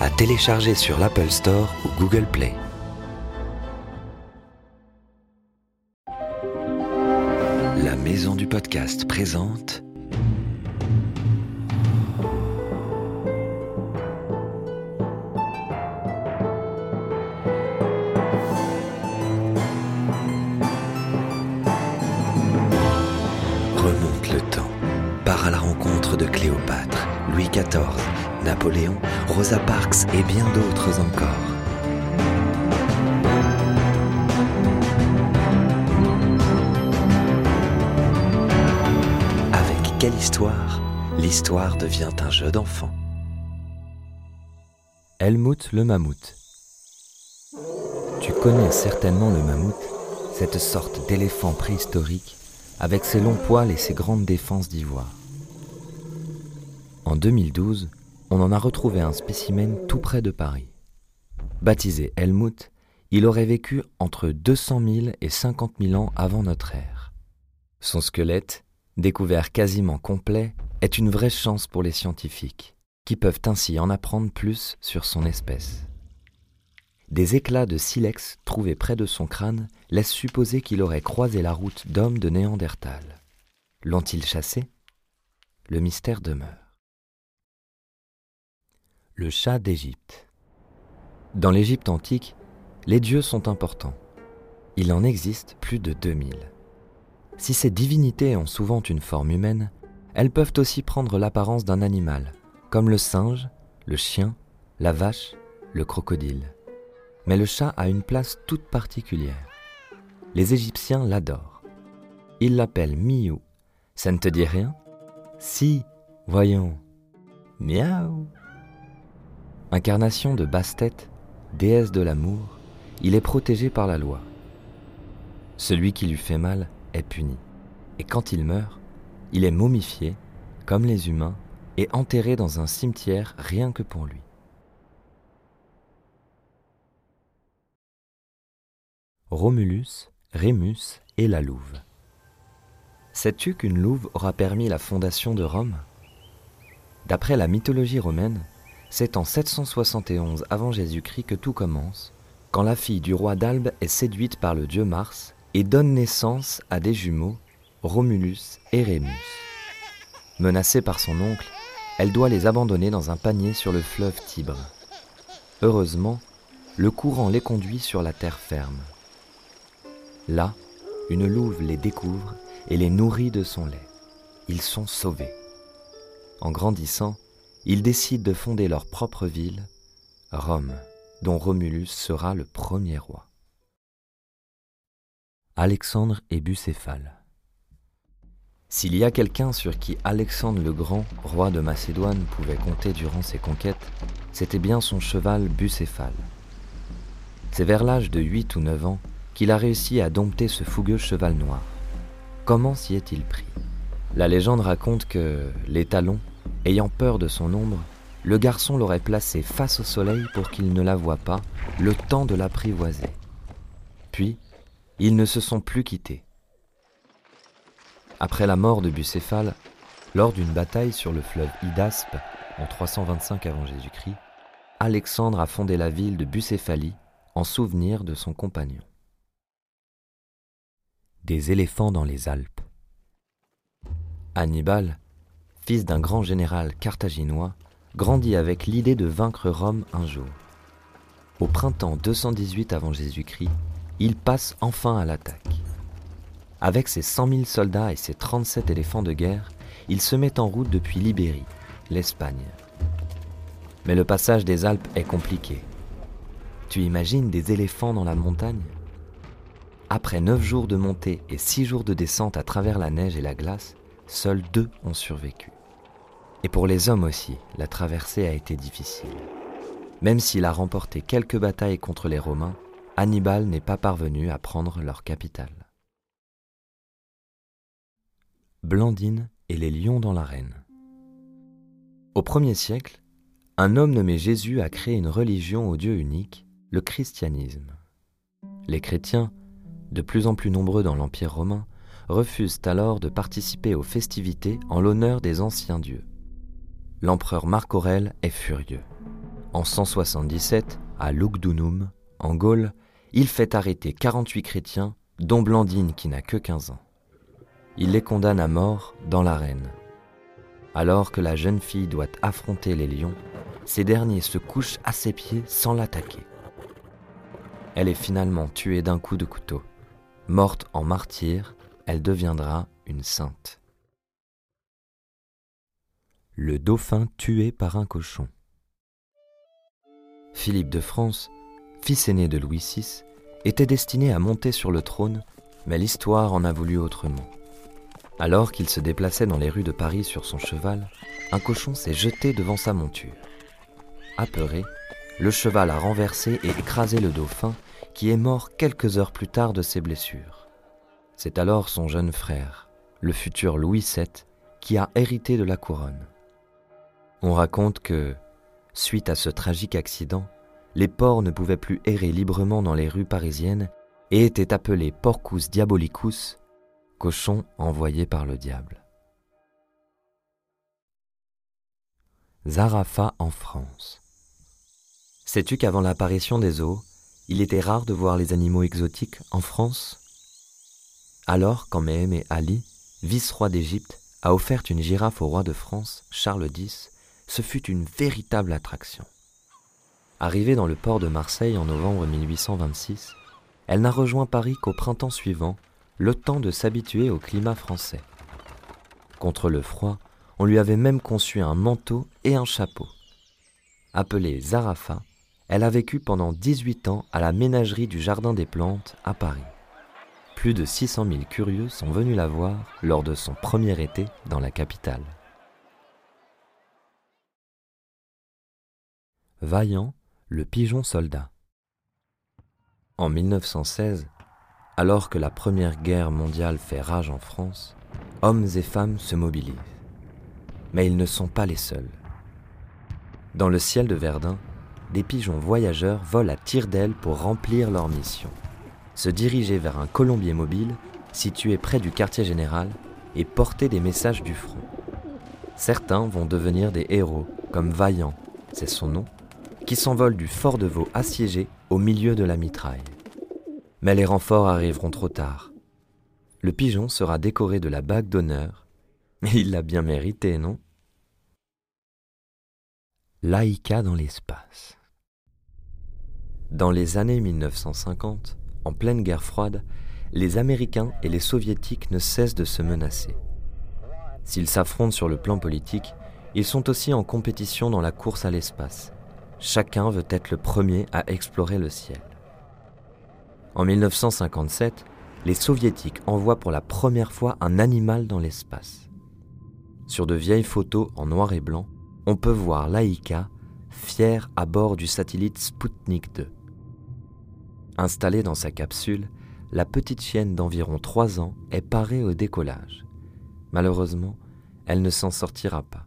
à télécharger sur l'Apple Store ou Google Play. La maison du podcast présente Remonte le temps, part à la rencontre de Cléopâtre, Louis XIV, Napoléon, Rosa Parks et bien d'autres encore. Avec quelle histoire L'histoire devient un jeu d'enfant. Helmut le mammouth. Tu connais certainement le mammouth, cette sorte d'éléphant préhistorique avec ses longs poils et ses grandes défenses d'ivoire. En 2012, on en a retrouvé un spécimen tout près de Paris. Baptisé Helmut, il aurait vécu entre 200 000 et 50 000 ans avant notre ère. Son squelette, découvert quasiment complet, est une vraie chance pour les scientifiques, qui peuvent ainsi en apprendre plus sur son espèce. Des éclats de silex trouvés près de son crâne laissent supposer qu'il aurait croisé la route d'hommes de Néandertal. L'ont-ils chassé? Le mystère demeure. Le chat d'Égypte. Dans l'Égypte antique, les dieux sont importants. Il en existe plus de 2000. Si ces divinités ont souvent une forme humaine, elles peuvent aussi prendre l'apparence d'un animal, comme le singe, le chien, la vache, le crocodile. Mais le chat a une place toute particulière. Les Égyptiens l'adorent. Ils l'appellent Miou. Ça ne te dit rien? Si, voyons. Miaou. Incarnation de basse-tête, déesse de l'amour, il est protégé par la loi. Celui qui lui fait mal est puni. Et quand il meurt, il est momifié, comme les humains, et enterré dans un cimetière rien que pour lui. Romulus, Rémus et la louve. Sais-tu qu'une louve aura permis la fondation de Rome? D'après la mythologie romaine, c'est en 771 avant Jésus-Christ que tout commence, quand la fille du roi d'Albe est séduite par le dieu Mars et donne naissance à des jumeaux, Romulus et Rémus. Menacée par son oncle, elle doit les abandonner dans un panier sur le fleuve Tibre. Heureusement, le courant les conduit sur la terre ferme. Là, une louve les découvre et les nourrit de son lait. Ils sont sauvés. En grandissant, ils décident de fonder leur propre ville, Rome, dont Romulus sera le premier roi. Alexandre et Bucéphale. S'il y a quelqu'un sur qui Alexandre le Grand, roi de Macédoine, pouvait compter durant ses conquêtes, c'était bien son cheval Bucéphale. C'est vers l'âge de 8 ou 9 ans qu'il a réussi à dompter ce fougueux cheval noir. Comment s'y est-il pris? La légende raconte que les talons, ayant peur de son ombre, le garçon l'aurait placé face au soleil pour qu'il ne la voie pas, le temps de l'apprivoiser. Puis, ils ne se sont plus quittés. Après la mort de Bucéphale, lors d'une bataille sur le fleuve Hydaspe en 325 avant Jésus-Christ, Alexandre a fondé la ville de Bucéphalie en souvenir de son compagnon. Des éléphants dans les Alpes. Hannibal, fils d'un grand général carthaginois, grandit avec l'idée de vaincre Rome un jour. Au printemps 218 avant Jésus-Christ, il passe enfin à l'attaque. Avec ses 100 000 soldats et ses 37 éléphants de guerre, il se met en route depuis l'Ibérie, l'Espagne. Mais le passage des Alpes est compliqué. Tu imagines des éléphants dans la montagne? Après neuf jours de montée et six jours de descente à travers la neige et la glace, seuls deux ont survécu. Et pour les hommes aussi, la traversée a été difficile. Même s'il a remporté quelques batailles contre les Romains, Hannibal n'est pas parvenu à prendre leur capitale. Blandine et les lions dans l'arène. Au premier siècle, un homme nommé Jésus a créé une religion au Dieu unique, le christianisme. Les chrétiens, de plus en plus nombreux dans l'Empire romain, refusent alors de participer aux festivités en l'honneur des anciens dieux. L'empereur Marc Aurèle est furieux. En 177, à Lugdunum, en Gaule, il fait arrêter 48 chrétiens, dont Blandine qui n'a que 15 ans. Il les condamne à mort dans l'arène. Alors que la jeune fille doit affronter les lions, ces derniers se couchent à ses pieds sans l'attaquer. Elle est finalement tuée d'un coup de couteau. Morte en martyr, elle deviendra une sainte. Le dauphin tué par un cochon. Philippe de France, fils aîné de Louis VI, était destiné à monter sur le trône, mais l'histoire en a voulu autrement. Alors qu'il se déplaçait dans les rues de Paris sur son cheval, un cochon s'est jeté devant sa monture. Apeuré, le cheval a renversé et écrasé le dauphin, qui est mort quelques heures plus tard de ses blessures. C'est alors son jeune frère, le futur Louis VII, qui a hérité de la couronne. On raconte que, suite à ce tragique accident, les porcs ne pouvaient plus errer librement dans les rues parisiennes et étaient appelés porcus diabolicus, cochons envoyés par le diable. Zarafa en France. Sais-tu qu'avant l'apparition des zoos, il était rare de voir les animaux exotiques en France? Alors, quand Méhémé Ali, vice-roi d'Égypte, a offert une girafe au roi de France, Charles X, ce fut une véritable attraction. Arrivée dans le port de Marseille en novembre 1826, elle n'a rejoint Paris qu'au printemps suivant, le temps de s'habituer au climat français. Contre le froid, on lui avait même conçu un manteau et un chapeau. Appelée Zarafa, elle a vécu pendant 18 ans à la ménagerie du Jardin des Plantes à Paris. Plus de 600 000 curieux sont venus la voir lors de son premier été dans la capitale. Vaillant, le pigeon soldat. En 1916, alors que la Première Guerre mondiale fait rage en France, hommes et femmes se mobilisent. Mais ils ne sont pas les seuls. Dans le ciel de Verdun, des pigeons voyageurs volent à tire-d'aile pour remplir leur mission. Se diriger vers un colombier mobile situé près du quartier général et porter des messages du front. Certains vont devenir des héros, comme Vaillant, c'est son nom, qui s'envole du fort de Vaux assiégé au milieu de la mitraille. Mais les renforts arriveront trop tard. Le pigeon sera décoré de la bague d'honneur, il l'a bien mérité, non? Laïka dans l'espace. Dans les années 1950, en pleine guerre froide, les Américains et les Soviétiques ne cessent de se menacer. S'ils s'affrontent sur le plan politique, ils sont aussi en compétition dans la course à l'espace. Chacun veut être le premier à explorer le ciel. En 1957, les Soviétiques envoient pour la première fois un animal dans l'espace. Sur de vieilles photos en noir et blanc, on peut voir Laïka, fière à bord du satellite Sputnik 2. Installée dans sa capsule, la petite chienne d'environ 3 ans est parée au décollage. Malheureusement, elle ne s'en sortira pas.